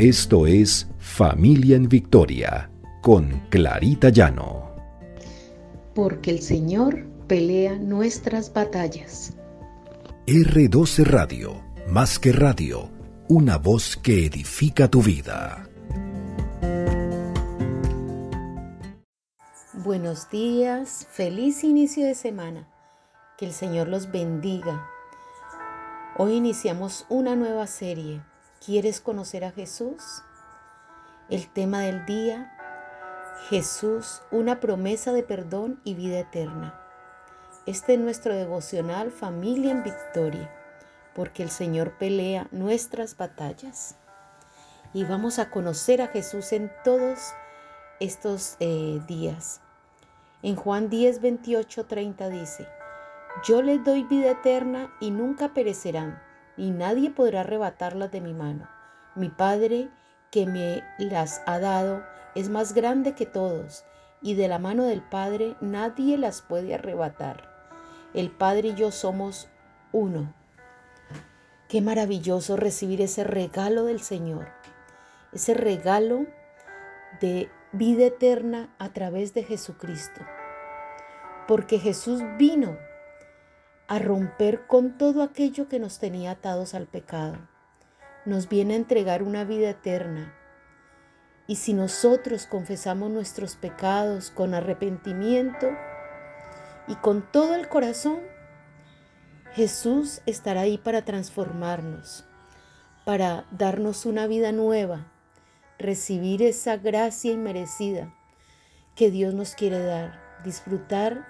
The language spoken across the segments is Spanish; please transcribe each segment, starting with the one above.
Esto es Familia en Victoria con Clarita Llano. Porque el Señor pelea nuestras batallas. R12 Radio, más que radio, una voz que edifica tu vida. Buenos días, feliz inicio de semana. Que el Señor los bendiga. Hoy iniciamos una nueva serie ¿Quieres conocer a Jesús? El tema del día, Jesús, una promesa de perdón y vida eterna. Este es nuestro devocional Familia en Victoria, porque el Señor pelea nuestras batallas. Y vamos a conocer a Jesús en todos estos eh, días. En Juan 10, 28, 30 dice, Yo les doy vida eterna y nunca perecerán y nadie podrá arrebatarlas de mi mano. Mi Padre que me las ha dado es más grande que todos, y de la mano del Padre nadie las puede arrebatar. El Padre y yo somos uno. Qué maravilloso recibir ese regalo del Señor, ese regalo de vida eterna a través de Jesucristo. Porque Jesús vino a romper con todo aquello que nos tenía atados al pecado. Nos viene a entregar una vida eterna. Y si nosotros confesamos nuestros pecados con arrepentimiento y con todo el corazón, Jesús estará ahí para transformarnos, para darnos una vida nueva, recibir esa gracia inmerecida que Dios nos quiere dar, disfrutar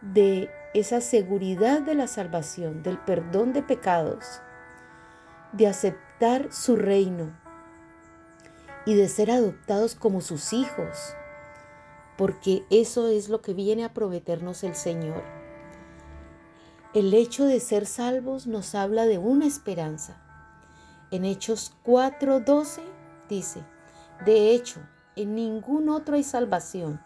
de esa seguridad de la salvación, del perdón de pecados, de aceptar su reino y de ser adoptados como sus hijos, porque eso es lo que viene a prometernos el Señor. El hecho de ser salvos nos habla de una esperanza. En Hechos 4:12 dice, de hecho, en ningún otro hay salvación,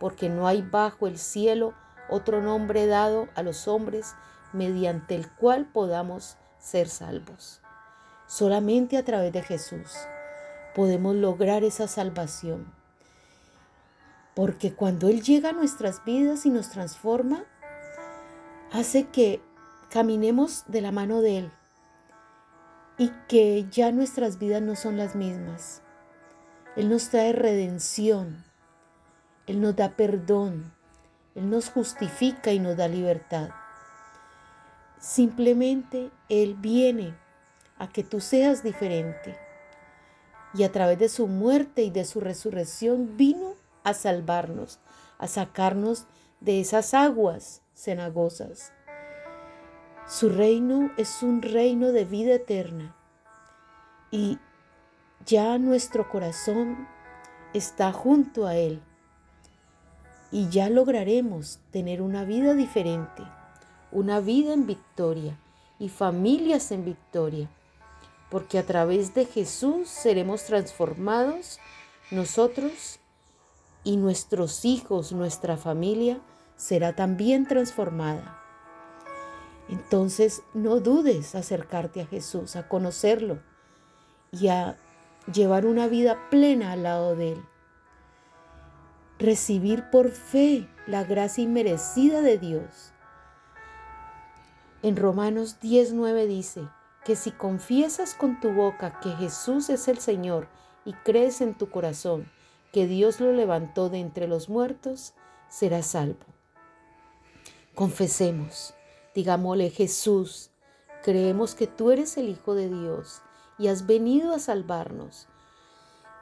porque no hay bajo el cielo otro nombre dado a los hombres mediante el cual podamos ser salvos. Solamente a través de Jesús podemos lograr esa salvación. Porque cuando Él llega a nuestras vidas y nos transforma, hace que caminemos de la mano de Él y que ya nuestras vidas no son las mismas. Él nos trae redención, Él nos da perdón, él nos justifica y nos da libertad. Simplemente Él viene a que tú seas diferente. Y a través de su muerte y de su resurrección vino a salvarnos, a sacarnos de esas aguas cenagosas. Su reino es un reino de vida eterna. Y ya nuestro corazón está junto a Él y ya lograremos tener una vida diferente, una vida en victoria y familias en victoria, porque a través de Jesús seremos transformados nosotros y nuestros hijos, nuestra familia será también transformada. Entonces no dudes acercarte a Jesús, a conocerlo y a llevar una vida plena al lado de Él recibir por fe la gracia inmerecida de Dios. En Romanos 19 dice que si confiesas con tu boca que Jesús es el Señor y crees en tu corazón que Dios lo levantó de entre los muertos, serás salvo. Confesemos, digámosle Jesús, creemos que tú eres el Hijo de Dios y has venido a salvarnos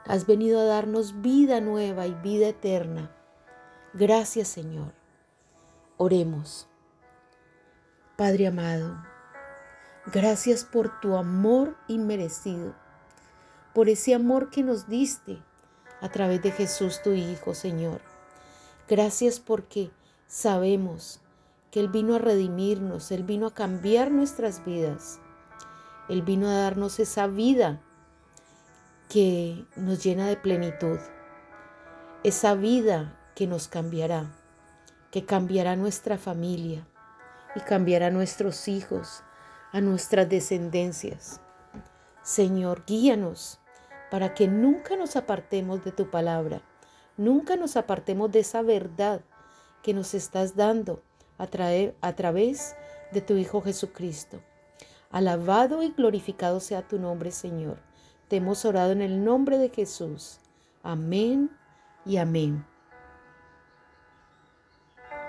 Has venido a darnos vida nueva y vida eterna. Gracias Señor. Oremos. Padre amado, gracias por tu amor inmerecido, por ese amor que nos diste a través de Jesús tu Hijo, Señor. Gracias porque sabemos que Él vino a redimirnos, Él vino a cambiar nuestras vidas, Él vino a darnos esa vida que nos llena de plenitud, esa vida que nos cambiará, que cambiará nuestra familia y cambiará a nuestros hijos, a nuestras descendencias. Señor, guíanos para que nunca nos apartemos de tu palabra, nunca nos apartemos de esa verdad que nos estás dando a, traer, a través de tu Hijo Jesucristo. Alabado y glorificado sea tu nombre, Señor. Te hemos orado en el nombre de Jesús. Amén y amén.